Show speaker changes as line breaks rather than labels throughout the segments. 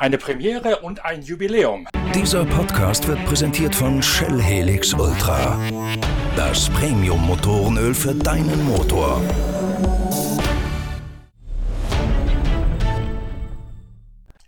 Eine Premiere und ein Jubiläum.
Dieser Podcast wird präsentiert von Shell Helix Ultra. Das Premium-Motorenöl für deinen Motor.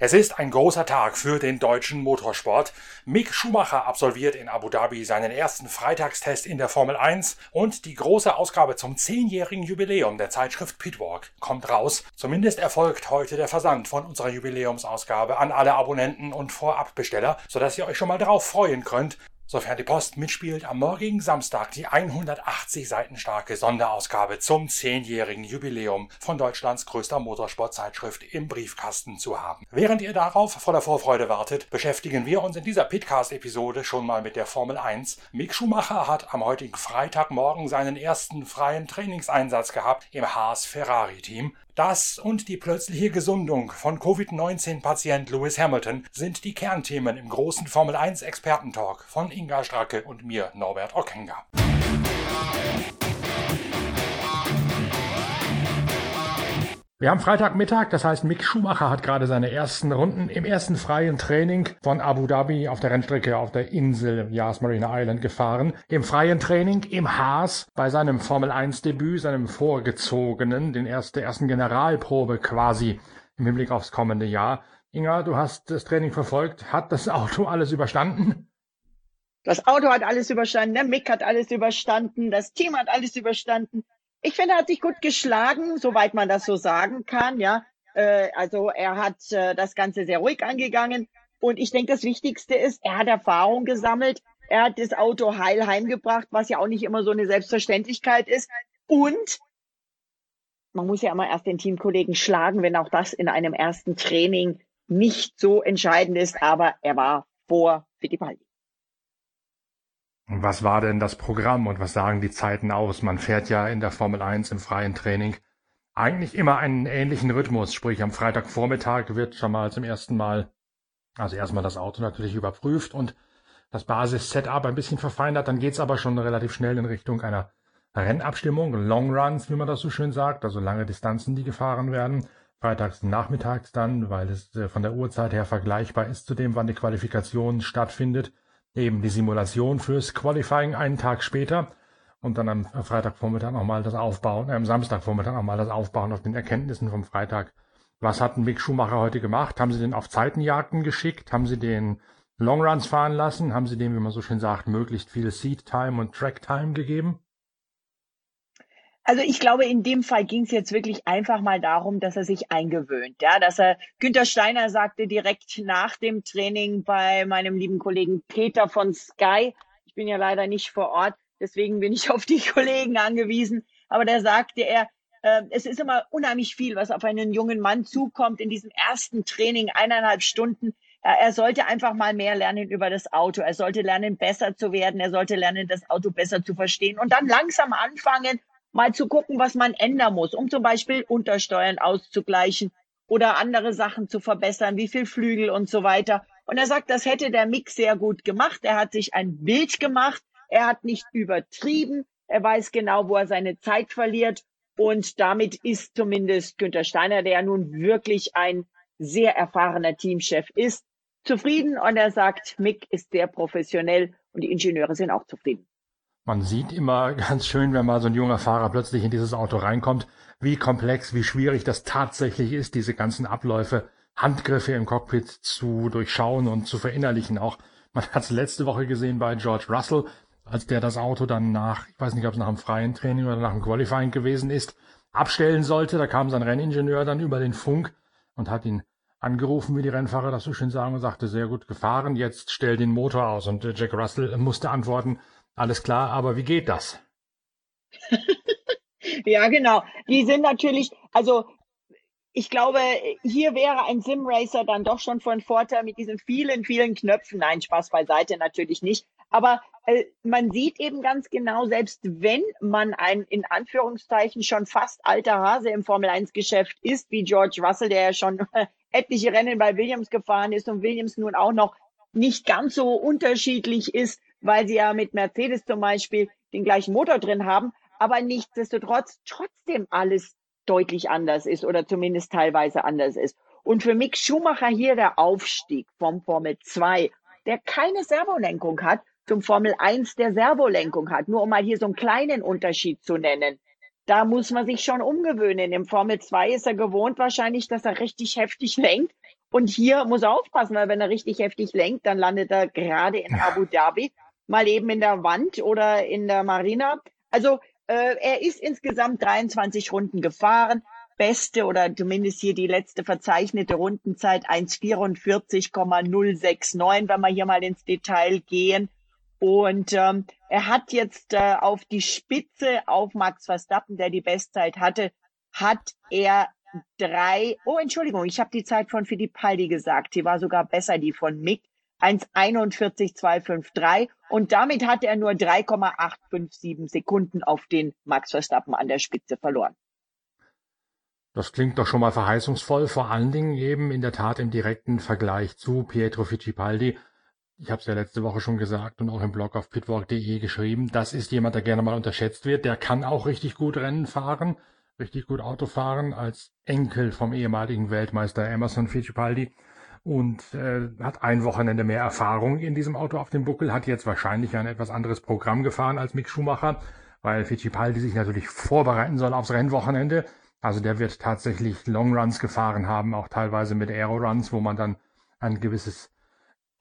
Es ist ein großer Tag für den deutschen Motorsport. Mick Schumacher absolviert in Abu Dhabi seinen ersten Freitagstest in der Formel 1 und die große Ausgabe zum zehnjährigen Jubiläum der Zeitschrift Pitwalk kommt raus. Zumindest erfolgt heute der Versand von unserer Jubiläumsausgabe an alle Abonnenten und Vorabbesteller, sodass ihr euch schon mal darauf freuen könnt, sofern die Post mitspielt, am morgigen Samstag die 180 Seiten starke Sonderausgabe zum zehnjährigen Jubiläum von Deutschlands größter Motorsportzeitschrift im Briefkasten zu haben. Während ihr darauf voller Vorfreude wartet, beschäftigen wir uns in dieser Pitcast-Episode schon mal mit der Formel 1. Mick Schumacher hat am heutigen Freitagmorgen seinen ersten freien Trainingseinsatz gehabt im Haas Ferrari Team. Das und die plötzliche Gesundung von Covid-19-Patient Lewis Hamilton sind die Kernthemen im großen Formel 1 Expertentalk von Inga Stracke und mir, Norbert Ockenger. Wir haben Freitagmittag, das heißt Mick Schumacher hat gerade seine ersten Runden im ersten freien Training von Abu Dhabi auf der Rennstrecke auf der Insel Yas Marina Island gefahren. Im freien Training im Haas bei seinem Formel 1 Debüt, seinem vorgezogenen, den erste, ersten Generalprobe quasi im Hinblick aufs kommende Jahr. Inga, du hast das Training verfolgt. Hat das Auto alles überstanden?
Das Auto hat alles überstanden, der Mick hat alles überstanden, das Team hat alles überstanden. Ich finde, er hat sich gut geschlagen, soweit man das so sagen kann. Ja, äh, also er hat äh, das Ganze sehr ruhig angegangen. Und ich denke, das Wichtigste ist, er hat Erfahrung gesammelt. Er hat das Auto heil heimgebracht, was ja auch nicht immer so eine Selbstverständlichkeit ist. Und man muss ja immer erst den Teamkollegen schlagen, wenn auch das in einem ersten Training nicht so entscheidend ist. Aber er war vor Fittipaldi.
Was war denn das Programm und was sagen die Zeiten aus? Man fährt ja in der Formel 1 im freien Training eigentlich immer einen ähnlichen Rhythmus, sprich am Freitagvormittag wird schon mal zum ersten Mal, also erstmal das Auto natürlich überprüft und das Basis-Setup ein bisschen verfeinert, dann geht's aber schon relativ schnell in Richtung einer Rennabstimmung, Long Runs, wie man das so schön sagt, also lange Distanzen, die gefahren werden. Freitags nachmittags dann, weil es äh, von der Uhrzeit her vergleichbar ist zu dem, wann die Qualifikation stattfindet eben die Simulation fürs Qualifying einen Tag später und dann am Freitagvormittag nochmal das Aufbauen, äh, am Samstagvormittag nochmal das Aufbauen auf den Erkenntnissen vom Freitag. Was hat Mick Schumacher heute gemacht? Haben Sie den auf Zeitenjagden geschickt? Haben Sie den Longruns fahren lassen? Haben Sie dem, wie man so schön sagt, möglichst viel Seat Time und Track Time gegeben?
Also ich glaube, in dem Fall ging es jetzt wirklich einfach mal darum, dass er sich eingewöhnt. Ja, dass er, Günter Steiner sagte direkt nach dem Training bei meinem lieben Kollegen Peter von Sky, ich bin ja leider nicht vor Ort, deswegen bin ich auf die Kollegen angewiesen, aber da sagte er, äh, es ist immer unheimlich viel, was auf einen jungen Mann zukommt in diesem ersten Training, eineinhalb Stunden. Er sollte einfach mal mehr lernen über das Auto. Er sollte lernen, besser zu werden. Er sollte lernen, das Auto besser zu verstehen und dann langsam anfangen, mal zu gucken, was man ändern muss, um zum Beispiel Untersteuern auszugleichen oder andere Sachen zu verbessern, wie viel Flügel und so weiter. Und er sagt, das hätte der Mix sehr gut gemacht. Er hat sich ein Bild gemacht. Er hat nicht übertrieben. Er weiß genau, wo er seine Zeit verliert. Und damit ist zumindest Günther Steiner, der ja nun wirklich ein sehr erfahrener Teamchef ist, zufrieden. Und er sagt, Mick ist sehr professionell und die Ingenieure sind auch zufrieden.
Man sieht immer ganz schön, wenn mal so ein junger Fahrer plötzlich in dieses Auto reinkommt, wie komplex, wie schwierig das tatsächlich ist, diese ganzen Abläufe, Handgriffe im Cockpit zu durchschauen und zu verinnerlichen. Auch man hat es letzte Woche gesehen bei George Russell, als der das Auto dann nach, ich weiß nicht, ob es nach dem freien Training oder nach dem Qualifying gewesen ist, abstellen sollte. Da kam sein Renningenieur dann über den Funk und hat ihn angerufen, wie die Rennfahrer das so schön sagen, und sagte, sehr gut gefahren, jetzt stell den Motor aus. Und äh, Jack Russell musste antworten, alles klar, aber wie geht das?
ja, genau. Die sind natürlich, also ich glaube, hier wäre ein Simracer dann doch schon von Vorteil mit diesen vielen, vielen Knöpfen. Nein, Spaß beiseite natürlich nicht. Aber äh, man sieht eben ganz genau, selbst wenn man ein in Anführungszeichen schon fast alter Hase im Formel 1 Geschäft ist, wie George Russell, der ja schon etliche Rennen bei Williams gefahren ist und Williams nun auch noch nicht ganz so unterschiedlich ist weil sie ja mit Mercedes zum Beispiel den gleichen Motor drin haben, aber nichtsdestotrotz trotzdem alles deutlich anders ist oder zumindest teilweise anders ist. Und für Mick Schumacher hier der Aufstieg vom Formel 2, der keine Servolenkung hat, zum Formel 1 der Servolenkung hat. Nur um mal hier so einen kleinen Unterschied zu nennen. Da muss man sich schon umgewöhnen. Im Formel 2 ist er gewohnt wahrscheinlich, dass er richtig heftig lenkt. Und hier muss er aufpassen, weil wenn er richtig heftig lenkt, dann landet er gerade in Abu Dhabi, mal eben in der Wand oder in der Marina. Also äh, er ist insgesamt 23 Runden gefahren. Beste oder zumindest hier die letzte verzeichnete Rundenzeit 1,44,069, wenn wir hier mal ins Detail gehen. Und ähm, er hat jetzt äh, auf die Spitze auf Max Verstappen, der die Bestzeit hatte, hat er drei, oh Entschuldigung, ich habe die Zeit von Fittipaldi gesagt, die war sogar besser, die von Mick, 1,41,253 und damit hat er nur 3,857 Sekunden auf den Max Verstappen an der Spitze verloren.
Das klingt doch schon mal verheißungsvoll, vor allen Dingen eben in der Tat im direkten Vergleich zu Pietro Fittipaldi, ich habe es ja letzte Woche schon gesagt und auch im Blog auf pitwalk.de geschrieben, das ist jemand, der gerne mal unterschätzt wird. Der kann auch richtig gut Rennen fahren, richtig gut Auto fahren, als Enkel vom ehemaligen Weltmeister Emerson Fittipaldi und äh, hat ein Wochenende mehr Erfahrung in diesem Auto auf dem Buckel, hat jetzt wahrscheinlich ein etwas anderes Programm gefahren als Mick Schumacher, weil Fittipaldi sich natürlich vorbereiten soll aufs Rennwochenende. Also der wird tatsächlich Longruns gefahren haben, auch teilweise mit Aeroruns, wo man dann ein gewisses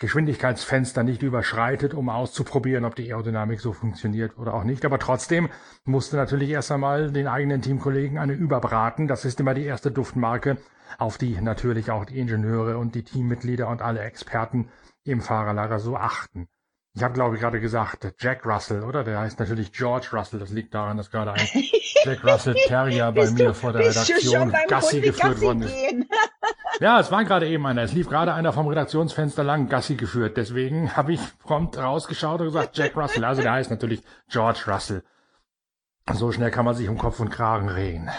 Geschwindigkeitsfenster nicht überschreitet, um auszuprobieren, ob die Aerodynamik so funktioniert oder auch nicht. Aber trotzdem musste natürlich erst einmal den eigenen Teamkollegen eine überbraten. Das ist immer die erste Duftmarke, auf die natürlich auch die Ingenieure und die Teammitglieder und alle Experten im Fahrerlager so achten. Ich habe, glaube ich, gerade gesagt, Jack Russell, oder? Der heißt natürlich George Russell. Das liegt daran, dass gerade ein Jack Russell Terrier bei mir vor der Redaktion Gassi geführt worden ist. Ja, es war gerade eben einer. Es lief gerade einer vom Redaktionsfenster lang Gassi geführt. Deswegen habe ich prompt rausgeschaut und gesagt, Jack Russell. Also der heißt natürlich George Russell. So schnell kann man sich um Kopf und Kragen reden.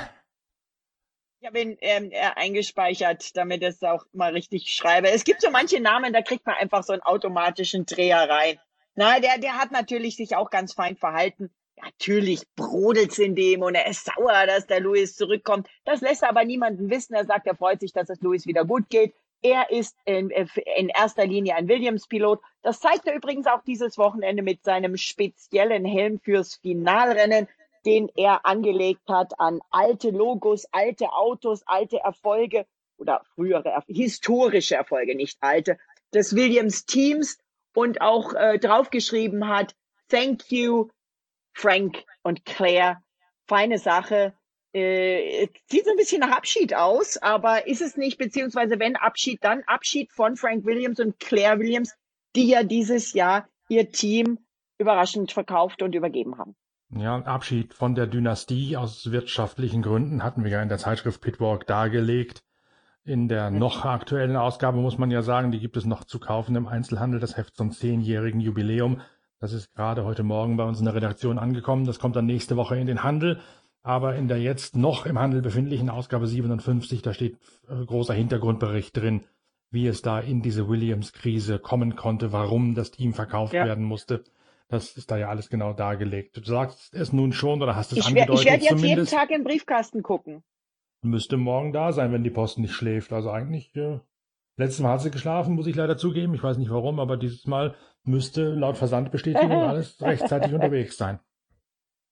Ich habe ihn ähm, eingespeichert, damit ich es auch mal richtig schreibe. Es gibt so manche Namen, da kriegt man einfach so einen automatischen Dreher rein. Na, der, der hat natürlich sich auch ganz fein verhalten. Natürlich brodelt's in dem und er ist sauer, dass der Louis zurückkommt. Das lässt er aber niemanden wissen. Er sagt, er freut sich, dass es Louis wieder gut geht. Er ist in, in erster Linie ein Williams-Pilot. Das zeigt er übrigens auch dieses Wochenende mit seinem speziellen Helm fürs Finalrennen den er angelegt hat an alte Logos, alte Autos, alte Erfolge oder frühere, historische Erfolge, nicht alte, des Williams Teams und auch äh, draufgeschrieben hat, Thank you, Frank und Claire. Feine Sache. Äh, sieht so ein bisschen nach Abschied aus, aber ist es nicht, beziehungsweise wenn Abschied, dann Abschied von Frank Williams und Claire Williams, die ja dieses Jahr ihr Team überraschend verkauft und übergeben haben.
Ja, Abschied von der Dynastie aus wirtschaftlichen Gründen hatten wir ja in der Zeitschrift Pitwalk dargelegt. In der noch aktuellen Ausgabe muss man ja sagen, die gibt es noch zu kaufen im Einzelhandel, das Heft zum zehnjährigen Jubiläum. Das ist gerade heute Morgen bei uns in der Redaktion angekommen. Das kommt dann nächste Woche in den Handel. Aber in der jetzt noch im Handel befindlichen Ausgabe 57, da steht äh, großer Hintergrundbericht drin, wie es da in diese Williams-Krise kommen konnte, warum das Team verkauft ja. werden musste. Das ist da ja alles genau dargelegt. Du sagst es nun schon oder hast es
ich
angedeutet
Ich werde jetzt zumindest. jeden Tag im Briefkasten gucken.
Müsste morgen da sein, wenn die Post nicht schläft. Also eigentlich, äh, letztes Mal hat sie geschlafen, muss ich leider zugeben. Ich weiß nicht warum, aber dieses Mal müsste laut Versandbestätigung alles rechtzeitig unterwegs sein.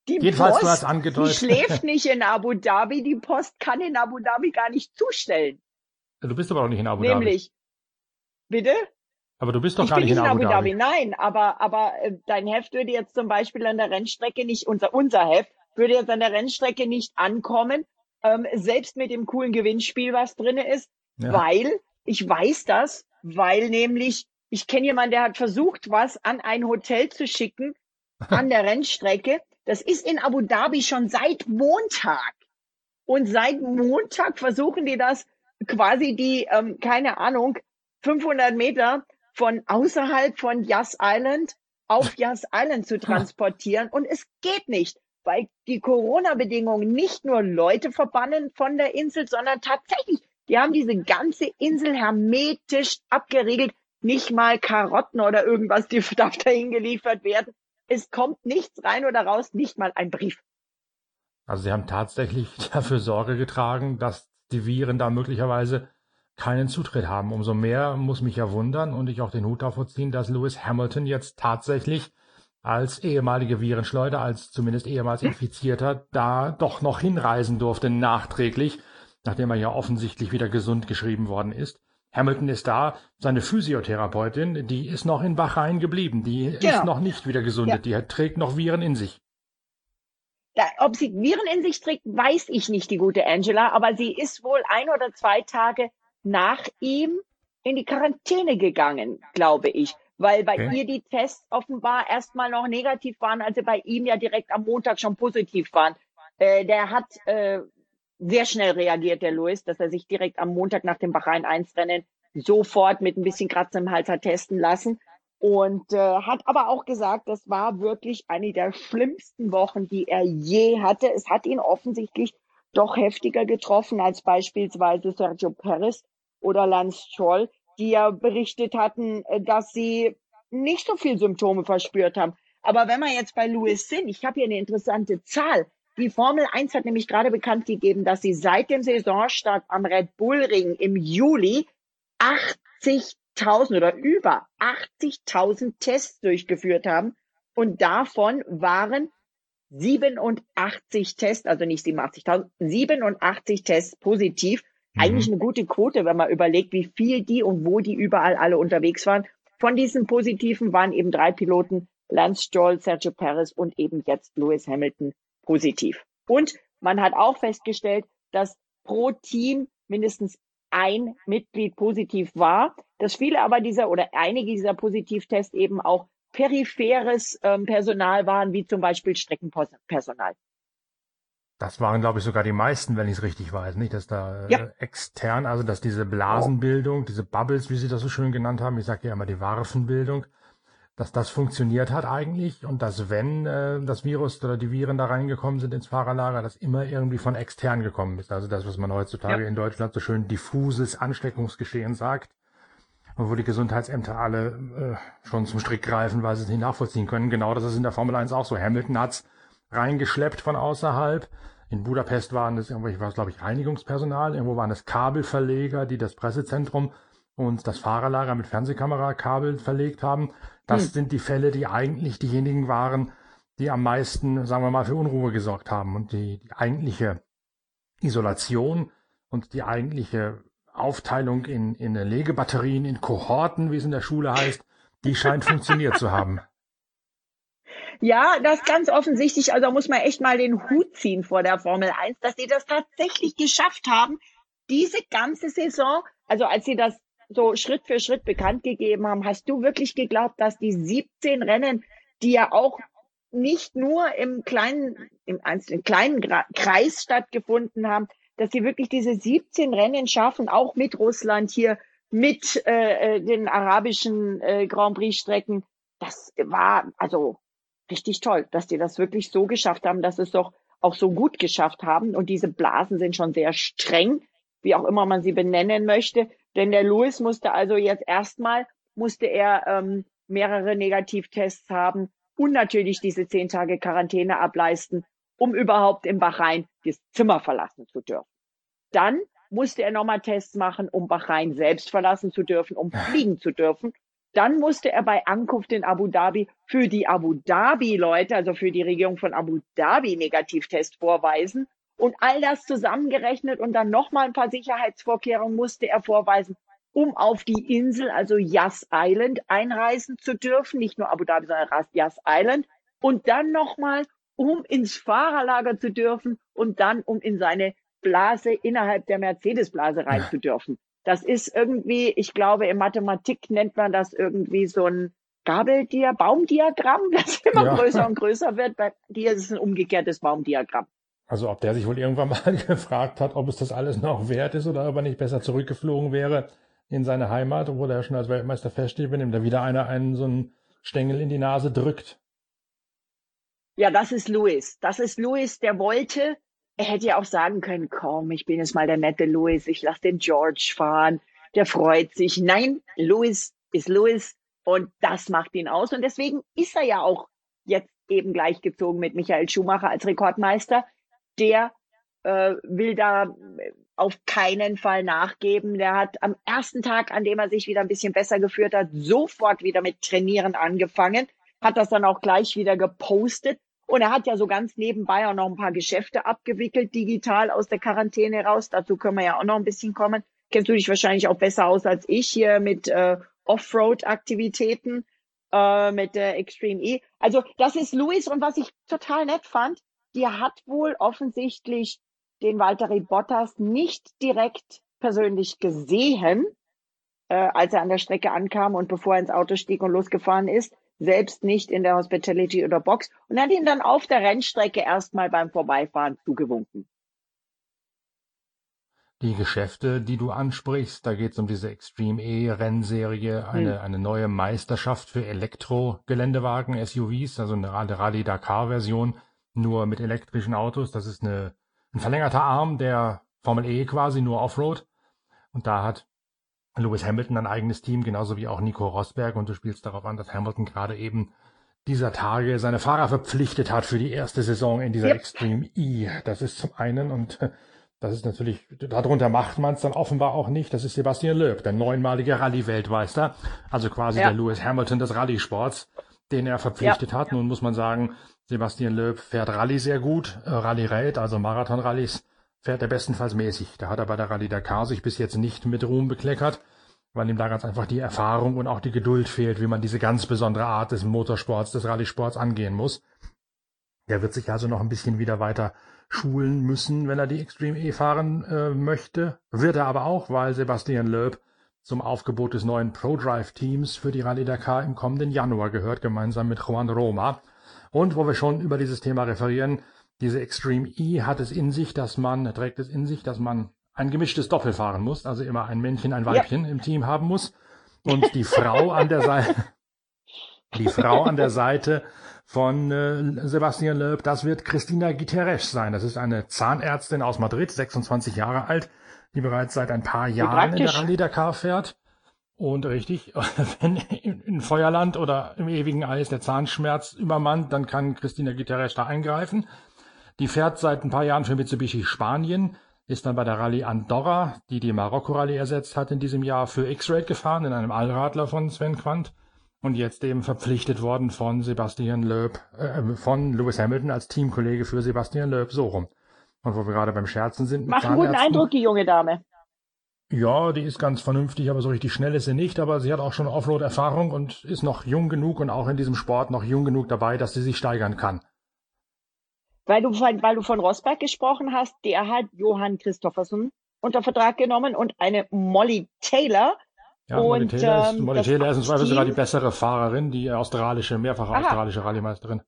Die Jedenfalls, Post, du hast angedeutet. Die schläft nicht in Abu Dhabi. Die Post kann in Abu Dhabi gar nicht zustellen.
Du bist aber auch nicht in Abu Nämlich, Dhabi. Nämlich.
Bitte?
Aber du bist doch ich gar nicht in Abu, Abu Dhabi.
Dhabi. Nein, aber, aber äh, dein Heft würde jetzt zum Beispiel an der Rennstrecke nicht, unser, unser Heft würde jetzt an der Rennstrecke nicht ankommen, ähm, selbst mit dem coolen Gewinnspiel, was drinne ist, ja. weil, ich weiß das, weil nämlich, ich kenne jemanden, der hat versucht, was an ein Hotel zu schicken, an der Rennstrecke. Das ist in Abu Dhabi schon seit Montag. Und seit Montag versuchen die das quasi die, ähm, keine Ahnung, 500 Meter von außerhalb von Yas Island auf Yas Island zu transportieren. Und es geht nicht, weil die Corona-Bedingungen nicht nur Leute verbannen von der Insel, sondern tatsächlich, die haben diese ganze Insel hermetisch abgeriegelt. Nicht mal Karotten oder irgendwas, die darf dahin geliefert werden. Es kommt nichts rein oder raus, nicht mal ein Brief.
Also sie haben tatsächlich dafür Sorge getragen, dass die Viren da möglicherweise keinen Zutritt haben. Umso mehr muss mich ja wundern und ich auch den Hut davor ziehen, dass Lewis Hamilton jetzt tatsächlich als ehemalige Virenschleuder, als zumindest ehemals Infizierter, da doch noch hinreisen durfte, nachträglich, nachdem er ja offensichtlich wieder gesund geschrieben worden ist. Hamilton ist da, seine Physiotherapeutin, die ist noch in Bahrain geblieben, die genau. ist noch nicht wieder gesundet, ja. die trägt noch Viren in sich.
Da, ob sie Viren in sich trägt, weiß ich nicht, die gute Angela, aber sie ist wohl ein oder zwei Tage nach ihm in die Quarantäne gegangen, glaube ich weil bei okay. ihr die Tests offenbar erstmal noch negativ waren, als sie bei ihm ja direkt am Montag schon positiv waren. Äh, der hat äh, sehr schnell reagiert, der Louis, dass er sich direkt am Montag nach dem Bahrain 1 Rennen sofort mit ein bisschen Kratzer im Hals hat testen lassen und äh, hat aber auch gesagt, das war wirklich eine der schlimmsten Wochen, die er je hatte. Es hat ihn offensichtlich doch heftiger getroffen als beispielsweise Sergio Perez oder Lance Stroll, die ja berichtet hatten, äh, dass sie nicht so viel Symptome verspürt haben. Aber wenn wir jetzt bei Louis sind, ich habe hier eine interessante Zahl. Die Formel 1 hat nämlich gerade bekannt gegeben, dass sie seit dem Saisonstart am Red Bull Ring im Juli 80.000 oder über 80.000 Tests durchgeführt haben. Und davon waren 87 Tests, also nicht 87.000, 87 Tests positiv. Mhm. Eigentlich eine gute Quote, wenn man überlegt, wie viel die und wo die überall alle unterwegs waren. Von diesen Positiven waren eben drei Piloten, Lance Stroll, Sergio Perez und eben jetzt Lewis Hamilton positiv. Und man hat auch festgestellt, dass pro Team mindestens ein Mitglied positiv war, dass viele aber dieser oder einige dieser Positivtests eben auch peripheres ähm, Personal waren, wie zum Beispiel Streckenpersonal.
Das waren, glaube ich, sogar die meisten, wenn ich es richtig weiß, nicht? Dass da ja. äh, extern, also dass diese Blasenbildung, diese Bubbles, wie Sie das so schön genannt haben, ich sage ja immer die Warfenbildung, dass das funktioniert hat eigentlich und dass wenn äh, das Virus oder die Viren da reingekommen sind ins Fahrerlager, das immer irgendwie von extern gekommen ist. Also das, was man heutzutage ja. in Deutschland so schön diffuses Ansteckungsgeschehen sagt wo die Gesundheitsämter alle äh, schon zum Strick greifen, weil sie es nicht nachvollziehen können. Genau das ist in der Formel 1 auch so. Hamilton hat's reingeschleppt von außerhalb. In Budapest waren es irgendwelche, war es glaube ich Reinigungspersonal, irgendwo waren es Kabelverleger, die das Pressezentrum und das Fahrerlager mit Fernsehkamerakabel verlegt haben. Das hm. sind die Fälle, die eigentlich diejenigen waren, die am meisten, sagen wir mal, für Unruhe gesorgt haben. Und die, die eigentliche Isolation und die eigentliche Aufteilung in, in Legebatterien, in Kohorten, wie es in der Schule heißt, die scheint funktioniert zu haben.
Ja, das ganz offensichtlich. Also muss man echt mal den Hut ziehen vor der Formel 1, dass sie das tatsächlich geschafft haben, diese ganze Saison, also als sie das so Schritt für Schritt bekannt gegeben haben, hast du wirklich geglaubt, dass die 17 Rennen, die ja auch nicht nur im kleinen, im einzelnen kleinen Kreis stattgefunden haben, dass sie wirklich diese 17 Rennen schaffen, auch mit Russland hier, mit äh, äh, den arabischen äh, Grand Prix Strecken. Das war also richtig toll, dass die das wirklich so geschafft haben, dass es doch auch so gut geschafft haben. Und diese Blasen sind schon sehr streng, wie auch immer man sie benennen möchte. Denn der Louis musste also jetzt erstmal, musste er ähm, mehrere Negativtests haben und natürlich diese zehn Tage Quarantäne ableisten, um überhaupt im Bahrain das Zimmer verlassen zu dürfen. Dann musste er nochmal Tests machen, um Bahrain selbst verlassen zu dürfen, um fliegen zu dürfen. Dann musste er bei Ankunft in Abu Dhabi für die Abu Dhabi-Leute, also für die Regierung von Abu Dhabi, Negativtest vorweisen. Und all das zusammengerechnet und dann nochmal ein paar Sicherheitsvorkehrungen musste er vorweisen, um auf die Insel, also Yas Island, einreisen zu dürfen. Nicht nur Abu Dhabi, sondern Yas Island. Und dann nochmal, um ins Fahrerlager zu dürfen und dann, um in seine Blase innerhalb der Mercedes-Blase rein zu dürfen. Das ist irgendwie, ich glaube, in Mathematik nennt man das irgendwie so ein Gabeldiagramm, Baumdiagramm, das immer ja. größer und größer wird. Bei dir ist es ein umgekehrtes Baumdiagramm.
Also ob der sich wohl irgendwann mal gefragt hat, ob es das alles noch wert ist oder ob er nicht besser zurückgeflogen wäre in seine Heimat, obwohl er schon als Weltmeister feststeht, wenn ihm da wieder einer einen so einen Stängel in die Nase drückt.
Ja, das ist Louis. Das ist Louis, der wollte, er hätte ja auch sagen können, komm, ich bin jetzt mal der nette Louis, ich lasse den George fahren, der freut sich. Nein, Louis ist Louis und das macht ihn aus. Und deswegen ist er ja auch jetzt eben gleichgezogen mit Michael Schumacher als Rekordmeister. Der äh, will da auf keinen Fall nachgeben. Der hat am ersten Tag, an dem er sich wieder ein bisschen besser geführt hat, sofort wieder mit Trainieren angefangen, hat das dann auch gleich wieder gepostet. Und er hat ja so ganz nebenbei auch noch ein paar Geschäfte abgewickelt, digital aus der Quarantäne raus. Dazu können wir ja auch noch ein bisschen kommen. Kennst du dich wahrscheinlich auch besser aus als ich hier mit äh, Offroad-Aktivitäten, äh, mit der Extreme E. Also das ist Luis und was ich total nett fand, die hat wohl offensichtlich den Valtteri Bottas nicht direkt persönlich gesehen, äh, als er an der Strecke ankam und bevor er ins Auto stieg und losgefahren ist, selbst nicht in der Hospitality oder Box und hat ihn dann auf der Rennstrecke erstmal beim Vorbeifahren zugewunken.
Die Geschäfte, die du ansprichst, da geht es um diese Extreme E-Rennserie, eine, hm. eine neue Meisterschaft für Elektro-Geländewagen, SUVs, also eine Rallye Dakar-Version, nur mit elektrischen Autos. Das ist eine ein verlängerter Arm der Formel E quasi, nur Offroad. Und da hat Lewis Hamilton ein eigenes Team, genauso wie auch Nico Rosberg. Und du spielst darauf an, dass Hamilton gerade eben dieser Tage seine Fahrer verpflichtet hat für die erste Saison in dieser yep. Extreme E. Das ist zum einen und das ist natürlich, darunter macht man es dann offenbar auch nicht. Das ist Sebastian Loeb, der neunmalige Rallye-Weltmeister, also quasi ja. der Lewis Hamilton des Rallye-Sports, den er verpflichtet ja. hat. Nun muss man sagen, Sebastian Loeb fährt Rallye sehr gut, äh, Rallye Raid, also Marathon-Rallyes, fährt er bestenfalls mäßig. Da hat er bei der Rallye Dakar sich bis jetzt nicht mit Ruhm bekleckert, weil ihm da ganz einfach die Erfahrung und auch die Geduld fehlt, wie man diese ganz besondere Art des Motorsports, des Rallye-Sports angehen muss. Der wird sich also noch ein bisschen wieder weiter schulen müssen, wenn er die Extreme E fahren äh, möchte. Wird er aber auch, weil Sebastian Loeb zum Aufgebot des neuen ProDrive-Teams für die Rallye Dakar im kommenden Januar gehört, gemeinsam mit Juan Roma. Und wo wir schon über dieses Thema referieren, diese Extreme E hat es in sich, dass man, trägt es in sich, dass man ein gemischtes Doppel fahren muss, also immer ein Männchen, ein Weibchen ja. im Team haben muss. Und die Frau an der Seite, die Frau an der Seite von äh, Sebastian Loeb, das wird Christina Guterres sein. Das ist eine Zahnärztin aus Madrid, 26 Jahre alt, die bereits seit ein paar Jahren in der Rallye Dakar fährt und richtig, wenn in Feuerland oder im ewigen Eis der Zahnschmerz übermannt, dann kann Christina Guterres da eingreifen. Die fährt seit ein paar Jahren für Mitsubishi Spanien, ist dann bei der Rallye Andorra, die die Marokko-Rallye ersetzt hat, in diesem Jahr für X-Raid gefahren, in einem Allradler von Sven Quandt. Und jetzt eben verpflichtet worden von Sebastian Loeb, äh, von Lewis Hamilton als Teamkollege für Sebastian Loeb, so rum. Und wo wir gerade beim Scherzen sind.
Macht einen guten Eindruck, die junge Dame.
Ja, die ist ganz vernünftig, aber so richtig schnell ist sie nicht. Aber sie hat auch schon Offroad-Erfahrung und ist noch jung genug und auch in diesem Sport noch jung genug dabei, dass sie sich steigern kann.
Weil du, weil du von Rosberg gesprochen hast, der hat Johann Christoffersen unter Vertrag genommen und eine Molly Taylor.
Ja, und, Molly Taylor ist, ähm, Molly Taylor ist im Zweifel sogar die bessere Fahrerin, die australische, mehrfache Aha. australische Rallye-Meisterin.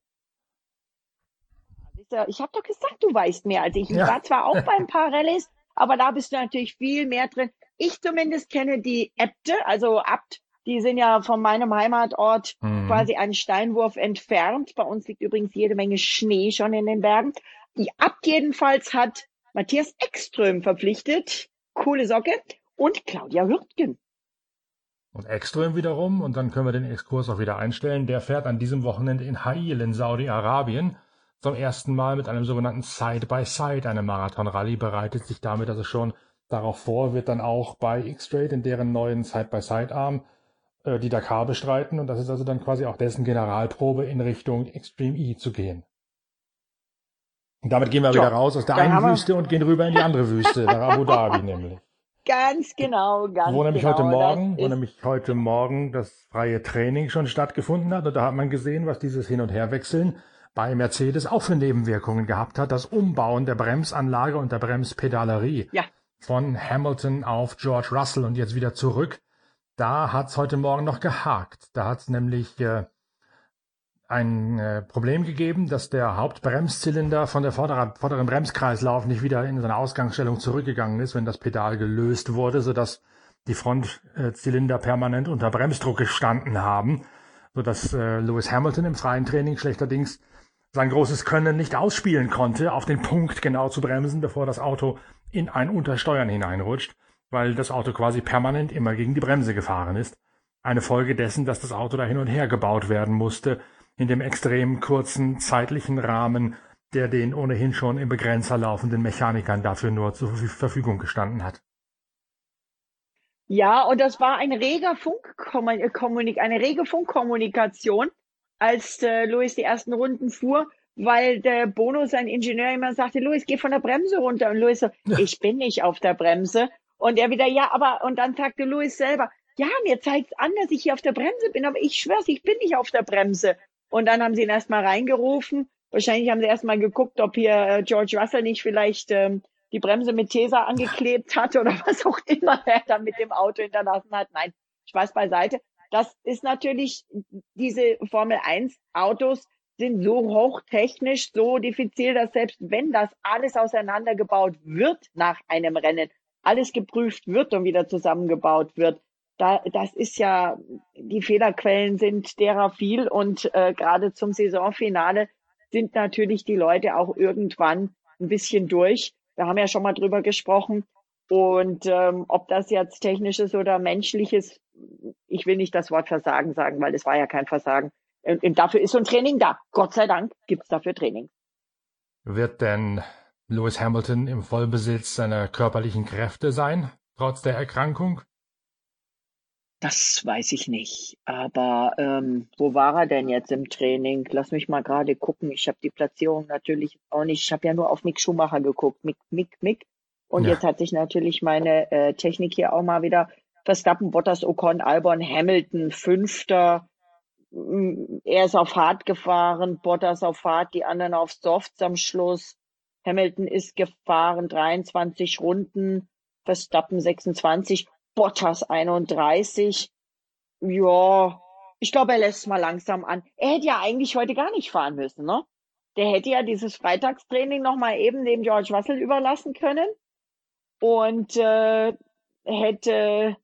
Ich habe doch gesagt, du weißt mehr als ich. Ich ja. war zwar auch bei ein paar Rallyes, aber da bist du natürlich viel mehr drin. Ich zumindest kenne die Äbte, also Abt, die sind ja von meinem Heimatort mhm. quasi einen Steinwurf entfernt. Bei uns liegt übrigens jede Menge Schnee schon in den Bergen. Die Abt jedenfalls hat Matthias Ekström verpflichtet. Coole Socke. Und Claudia Hürtgen.
Und Ekström wiederum, und dann können wir den Exkurs auch wieder einstellen, der fährt an diesem Wochenende in Hail in Saudi-Arabien zum ersten Mal mit einem sogenannten Side-by-Side eine Marathon-Rallye, bereitet sich damit also schon darauf vor, wird dann auch bei X-Straight in deren neuen Side-by-Side-Arm äh, die Dakar bestreiten und das ist also dann quasi auch dessen Generalprobe in Richtung Extreme E zu gehen. Und damit gehen wir jo, wieder raus aus der einen Wüste und gehen rüber in die andere Wüste, nach Abu Dhabi nämlich.
Ganz genau, ganz
wo nämlich
genau.
Heute Morgen, wo nämlich heute Morgen das freie Training schon stattgefunden hat und da hat man gesehen, was dieses Hin- und Herwechseln bei Mercedes auch für Nebenwirkungen gehabt hat, das Umbauen der Bremsanlage und der Bremspedalerie ja. von Hamilton auf George Russell und jetzt wieder zurück. Da hat's heute Morgen noch gehakt. Da hat's nämlich äh, ein äh, Problem gegeben, dass der Hauptbremszylinder von der vorderen, vorderen Bremskreislauf nicht wieder in seine Ausgangsstellung zurückgegangen ist, wenn das Pedal gelöst wurde, sodass die Frontzylinder permanent unter Bremsdruck gestanden haben, sodass äh, Lewis Hamilton im freien Training schlechterdings sein großes Können nicht ausspielen konnte, auf den Punkt genau zu bremsen, bevor das Auto in ein Untersteuern hineinrutscht, weil das Auto quasi permanent immer gegen die Bremse gefahren ist. Eine Folge dessen, dass das Auto da hin und her gebaut werden musste, in dem extrem kurzen zeitlichen Rahmen, der den ohnehin schon im Begrenzer laufenden Mechanikern dafür nur zur Verfügung gestanden hat.
Ja, und das war ein reger Funkkommunik eine rege Funkkommunikation, als äh, Louis die ersten Runden fuhr, weil der Bono, sein Ingenieur, immer sagte, Louis, geh von der Bremse runter. Und Louis so, ich bin nicht auf der Bremse. Und er wieder, ja, aber, und dann sagte Louis selber, ja, mir zeigt's an, dass ich hier auf der Bremse bin, aber ich schwör's, ich bin nicht auf der Bremse. Und dann haben sie ihn erstmal reingerufen. Wahrscheinlich haben sie erstmal geguckt, ob hier äh, George Russell nicht vielleicht ähm, die Bremse mit Tesa angeklebt hat oder was auch immer er da mit dem Auto hinterlassen hat. Nein, Spaß beiseite. Das ist natürlich, diese Formel 1 Autos sind so hochtechnisch, so diffizil, dass selbst wenn das alles auseinandergebaut wird nach einem Rennen, alles geprüft wird und wieder zusammengebaut wird, da, das ist ja, die Fehlerquellen sind derer viel und äh, gerade zum Saisonfinale sind natürlich die Leute auch irgendwann ein bisschen durch. Wir haben ja schon mal drüber gesprochen. Und ähm, ob das jetzt technisches oder menschliches, ich will nicht das Wort Versagen sagen, weil es war ja kein Versagen. Und, und dafür ist so ein Training da. Gott sei Dank gibt's dafür Training.
Wird denn Lewis Hamilton im Vollbesitz seiner körperlichen Kräfte sein, trotz der Erkrankung?
Das weiß ich nicht. Aber ähm, wo war er denn jetzt im Training? Lass mich mal gerade gucken. Ich habe die Platzierung natürlich auch nicht. Ich habe ja nur auf Mick Schumacher geguckt. Mick, Mick, Mick. Und ja. jetzt hat sich natürlich meine äh, Technik hier auch mal wieder Verstappen, Bottas, Ocon, Albon, Hamilton, Fünfter. Mm, er ist auf Hard gefahren, Bottas auf Hard, die anderen auf Softs am Schluss. Hamilton ist gefahren, 23 Runden, Verstappen 26. Bottas 31. Ja, ich glaube, er lässt mal langsam an. Er hätte ja eigentlich heute gar nicht fahren müssen, ne? Der hätte ja dieses Freitagstraining noch mal eben dem George Russell überlassen können und äh, hätte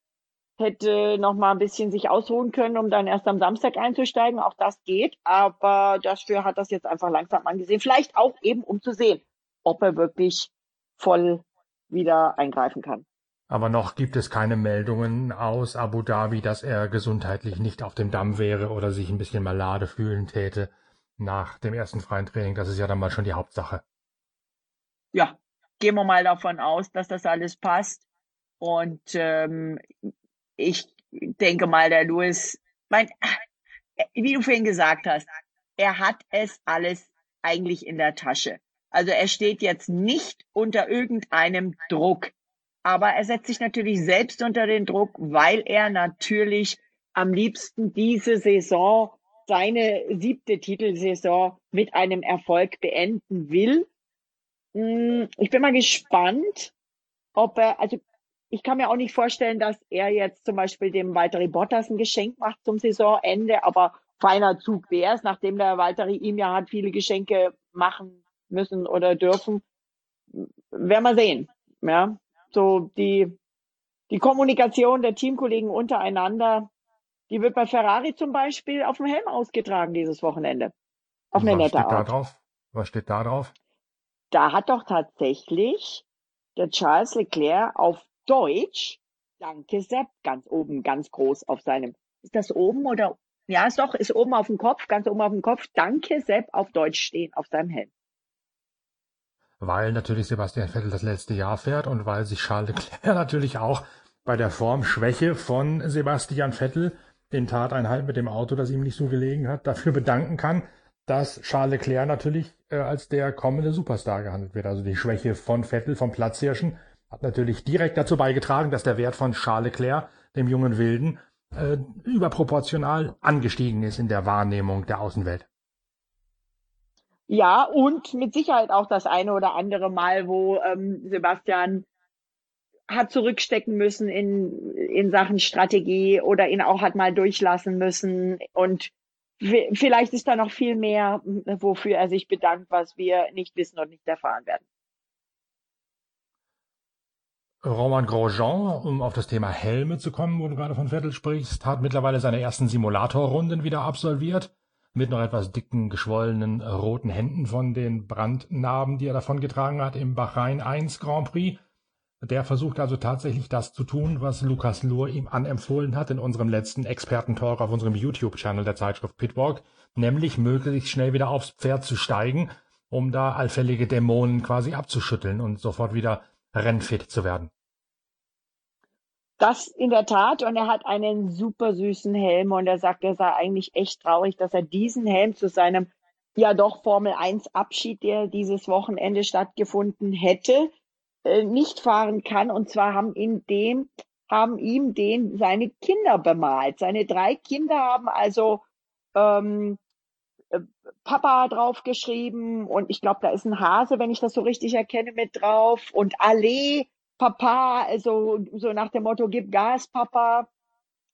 hätte noch mal ein bisschen sich ausruhen können, um dann erst am Samstag einzusteigen. Auch das geht, aber dafür hat das jetzt einfach langsam angesehen. Vielleicht auch eben, um zu sehen, ob er wirklich voll wieder eingreifen kann.
Aber noch gibt es keine Meldungen aus Abu Dhabi, dass er gesundheitlich nicht auf dem Damm wäre oder sich ein bisschen malade fühlen täte nach dem ersten freien Training. Das ist ja dann mal schon die Hauptsache.
Ja, gehen wir mal davon aus, dass das alles passt. Und ähm, ich denke mal, der Louis, mein, wie du vorhin gesagt hast, er hat es alles eigentlich in der Tasche. Also er steht jetzt nicht unter irgendeinem Druck. Aber er setzt sich natürlich selbst unter den Druck, weil er natürlich am liebsten diese Saison, seine siebte Titelsaison mit einem Erfolg beenden will. Hm, ich bin mal gespannt, ob er, also ich kann mir auch nicht vorstellen, dass er jetzt zum Beispiel dem Valtteri Bottas ein Geschenk macht zum Saisonende, aber feiner Zug wäre es, nachdem der Valtteri ihm ja hat viele Geschenke machen müssen oder dürfen. Werden wir sehen. Ja, so die, die Kommunikation der Teamkollegen untereinander, die wird bei Ferrari zum Beispiel auf dem Helm ausgetragen dieses Wochenende.
Auf eine nette Art. Da drauf? Was steht da drauf?
Da hat doch tatsächlich der Charles Leclerc auf Deutsch, danke Sepp, ganz oben, ganz groß auf seinem, ist das oben oder, ja, ist doch, ist oben auf dem Kopf, ganz oben auf dem Kopf, danke Sepp auf Deutsch stehen auf seinem Helm
weil natürlich Sebastian Vettel das letzte Jahr fährt und weil sich Charles Leclerc natürlich auch bei der Formschwäche von Sebastian Vettel, den Tateinhalt mit dem Auto, das ihm nicht so gelegen hat, dafür bedanken kann, dass Charles Leclerc natürlich äh, als der kommende Superstar gehandelt wird. Also die Schwäche von Vettel, vom Platzhirschen, hat natürlich direkt dazu beigetragen, dass der Wert von Charles Leclerc, dem jungen Wilden, äh, überproportional angestiegen ist in der Wahrnehmung der Außenwelt.
Ja, und mit Sicherheit auch das eine oder andere Mal, wo ähm, Sebastian hat zurückstecken müssen in, in Sachen Strategie oder ihn auch hat mal durchlassen müssen. Und vielleicht ist da noch viel mehr, wofür er sich bedankt, was wir nicht wissen und nicht erfahren werden.
Roman Grosjean, um auf das Thema Helme zu kommen, wo du gerade von Vettel sprichst, hat mittlerweile seine ersten Simulatorrunden wieder absolviert mit noch etwas dicken, geschwollenen, roten Händen von den Brandnarben, die er davon getragen hat im Bahrain 1 Grand Prix. Der versucht also tatsächlich das zu tun, was Lukas Luhr ihm anempfohlen hat in unserem letzten Experten-Talk auf unserem YouTube-Channel der Zeitschrift Pitwalk, nämlich möglichst schnell wieder aufs Pferd zu steigen, um da allfällige Dämonen quasi abzuschütteln und sofort wieder rennfit zu werden.
Das in der Tat. Und er hat einen super süßen Helm und er sagt, er sei eigentlich echt traurig, dass er diesen Helm zu seinem ja doch Formel 1 Abschied, der dieses Wochenende stattgefunden hätte, äh, nicht fahren kann. Und zwar haben in dem, haben ihm den seine Kinder bemalt. Seine drei Kinder haben also ähm, äh, Papa draufgeschrieben und ich glaube, da ist ein Hase, wenn ich das so richtig erkenne, mit drauf und Allee Papa, also so nach dem Motto, gib Gas, Papa,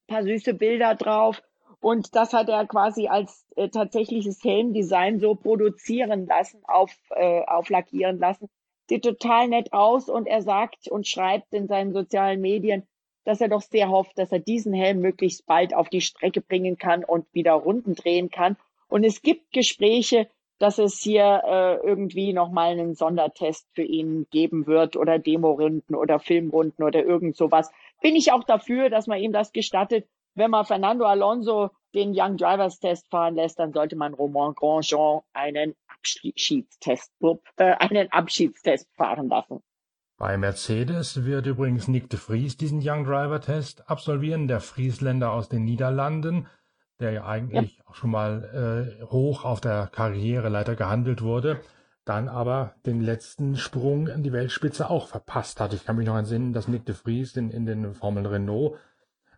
paar süße Bilder drauf. Und das hat er quasi als äh, tatsächliches Helmdesign so produzieren lassen, auf, äh, auflackieren lassen. Sieht total nett aus und er sagt und schreibt in seinen sozialen Medien, dass er doch sehr hofft, dass er diesen Helm möglichst bald auf die Strecke bringen kann und wieder Runden drehen kann. Und es gibt Gespräche, dass es hier äh, irgendwie nochmal einen Sondertest für ihn geben wird oder Demorunden oder Filmrunden oder irgend sowas. Bin ich auch dafür, dass man ihm das gestattet. Wenn man Fernando Alonso den Young Drivers Test fahren lässt, dann sollte man Romain Grandjean einen Abschiedstest, äh, einen Abschiedstest fahren lassen.
Bei Mercedes wird übrigens Nick de Vries diesen Young Driver Test absolvieren, der Friesländer aus den Niederlanden der ja eigentlich ja. auch schon mal äh, hoch auf der Karriereleiter gehandelt wurde, dann aber den letzten Sprung in die Weltspitze auch verpasst hat. Ich kann mich noch entsinnen, dass Nick de Vries in, in den Formel Renault,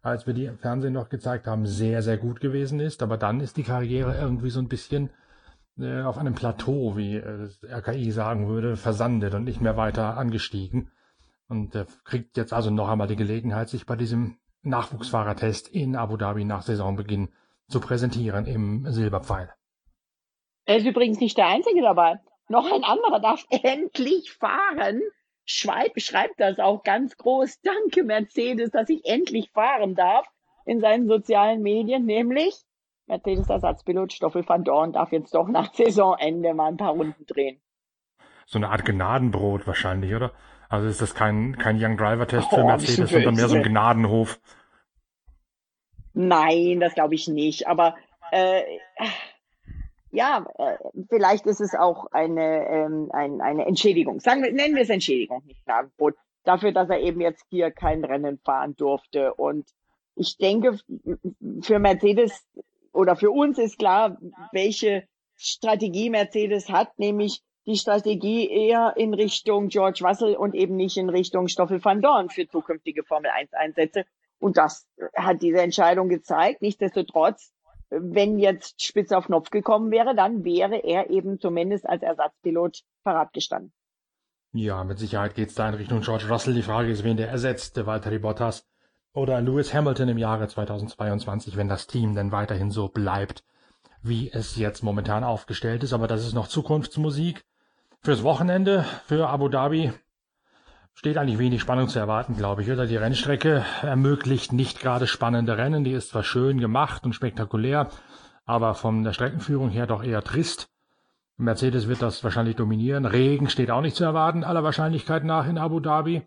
als wir die im Fernsehen noch gezeigt haben, sehr, sehr gut gewesen ist. Aber dann ist die Karriere irgendwie so ein bisschen äh, auf einem Plateau, wie äh, das RKI sagen würde, versandet und nicht mehr weiter angestiegen. Und äh, kriegt jetzt also noch einmal die Gelegenheit, sich bei diesem Nachwuchsfahrertest in Abu Dhabi nach Saisonbeginn zu präsentieren im Silberpfeil.
Er ist übrigens nicht der Einzige dabei. Noch ein anderer darf endlich fahren. Schreib, schreibt das auch ganz groß. Danke, Mercedes, dass ich endlich fahren darf in seinen sozialen Medien, nämlich Mercedes-Ersatzpilot Stoffel van Dorn darf jetzt doch nach Saisonende mal ein paar Runden drehen.
So eine Art Gnadenbrot wahrscheinlich, oder? Also ist das kein, kein Young Driver Test für oh, Mercedes, sondern mehr so ein Gnadenhof.
Nein, das glaube ich nicht. Aber äh, ja, äh, vielleicht ist es auch eine, ähm, ein, eine Entschädigung. Sagen wir, nennen wir es Entschädigung, nicht Angebot, dafür, dass er eben jetzt hier kein Rennen fahren durfte. Und ich denke, für Mercedes oder für uns ist klar, welche Strategie Mercedes hat, nämlich die Strategie eher in Richtung George Russell und eben nicht in Richtung Stoffel van Dorn für zukünftige Formel 1 Einsätze. Und das hat diese Entscheidung gezeigt. Nichtsdestotrotz, wenn jetzt Spitz auf Knopf gekommen wäre, dann wäre er eben zumindest als Ersatzpilot parat gestanden.
Ja, mit Sicherheit geht es da in Richtung George Russell. Die Frage ist, wen der ersetzt, Valtteri Bottas oder Lewis Hamilton im Jahre 2022, wenn das Team denn weiterhin so bleibt, wie es jetzt momentan aufgestellt ist. Aber das ist noch Zukunftsmusik. Fürs Wochenende, für Abu Dhabi, steht eigentlich wenig Spannung zu erwarten, glaube ich. Oder die Rennstrecke ermöglicht nicht gerade spannende Rennen. Die ist zwar schön gemacht und spektakulär, aber von der Streckenführung her doch eher trist. Mercedes wird das wahrscheinlich dominieren. Regen steht auch nicht zu erwarten, aller Wahrscheinlichkeit nach in Abu Dhabi.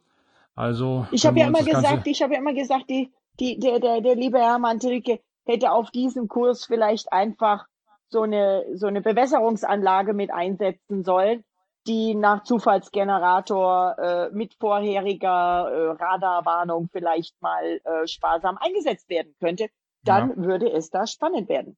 Also
ich habe ja immer gesagt, ich habe ja immer gesagt, die, die, der, der, der liebe Hermann Tilke hätte auf diesem Kurs vielleicht einfach so eine so eine Bewässerungsanlage mit einsetzen sollen, die nach Zufallsgenerator äh, mit vorheriger äh, Radarwarnung vielleicht mal äh, sparsam eingesetzt werden könnte, dann ja. würde es da spannend werden.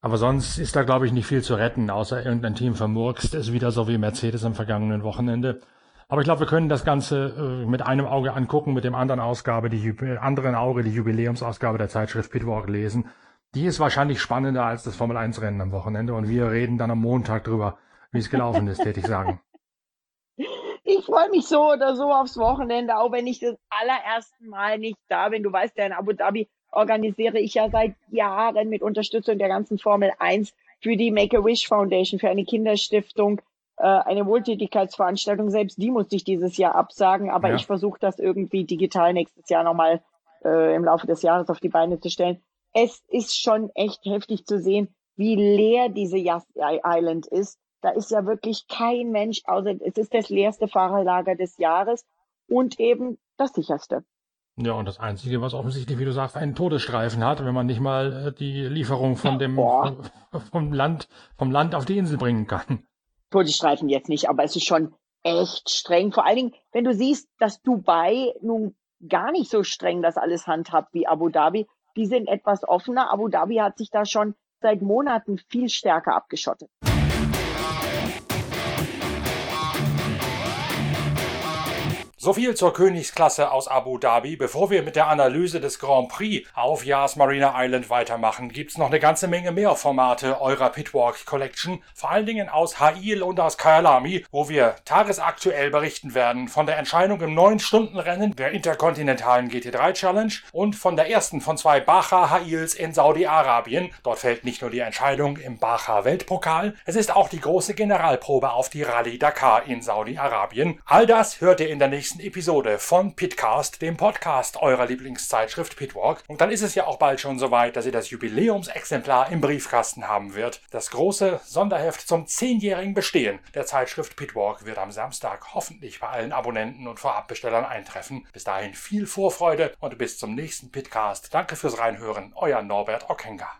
Aber sonst ist da, glaube ich, nicht viel zu retten, außer irgendein Team vermurkst es wieder so wie Mercedes am vergangenen Wochenende. Aber ich glaube, wir können das Ganze äh, mit einem Auge angucken, mit dem anderen Ausgabe, die anderen Auge, die Jubiläumsausgabe der Zeitschrift Pitwalk lesen. Die ist wahrscheinlich spannender als das Formel 1 Rennen am Wochenende und wir reden dann am Montag drüber, wie es gelaufen ist, täte ich sagen.
Ich freue mich so oder so aufs Wochenende, auch wenn ich das allererste Mal nicht da bin. Du weißt ja, in Abu Dhabi organisiere ich ja seit Jahren mit Unterstützung der ganzen Formel 1 für die Make-A-Wish Foundation, für eine Kinderstiftung, äh, eine Wohltätigkeitsveranstaltung. Selbst die musste ich dieses Jahr absagen, aber ja. ich versuche das irgendwie digital nächstes Jahr nochmal äh, im Laufe des Jahres auf die Beine zu stellen. Es ist schon echt heftig zu sehen, wie leer diese Yas Island ist da ist ja wirklich kein Mensch, außer es ist das leerste Fahrerlager des Jahres und eben das sicherste.
Ja, und das Einzige, was offensichtlich, wie du sagst, einen Todesstreifen hat, wenn man nicht mal äh, die Lieferung von dem vom Land vom Land auf die Insel bringen kann.
Todesstreifen jetzt nicht, aber es ist schon echt streng. Vor allen Dingen, wenn du siehst, dass Dubai nun gar nicht so streng das alles handhabt wie Abu Dhabi. Die sind etwas offener. Abu Dhabi hat sich da schon seit Monaten viel stärker abgeschottet.
So viel zur Königsklasse aus Abu Dhabi. Bevor wir mit der Analyse des Grand Prix auf Yas Marina Island weitermachen, gibt's noch eine ganze Menge mehr Formate eurer Pitwalk Collection. Vor allen Dingen aus Ha'il und aus Kyalami, wo wir tagesaktuell berichten werden von der Entscheidung im 9-Stunden-Rennen der interkontinentalen GT3 Challenge und von der ersten von zwei Bacha Ha'ils in Saudi-Arabien. Dort fällt nicht nur die Entscheidung im Bacha Weltpokal, es ist auch die große Generalprobe auf die Rallye Dakar in Saudi-Arabien. All das hört ihr in der nächsten nächsten Episode von Pitcast, dem Podcast eurer Lieblingszeitschrift Pitwalk. Und dann ist es ja auch bald schon soweit, dass ihr das Jubiläumsexemplar im Briefkasten haben wird. Das große Sonderheft zum zehnjährigen Bestehen der Zeitschrift Pitwalk wird am Samstag hoffentlich bei allen Abonnenten und Vorabbestellern eintreffen. Bis dahin viel Vorfreude und bis zum nächsten Pitcast. Danke fürs Reinhören, euer Norbert Ockenger.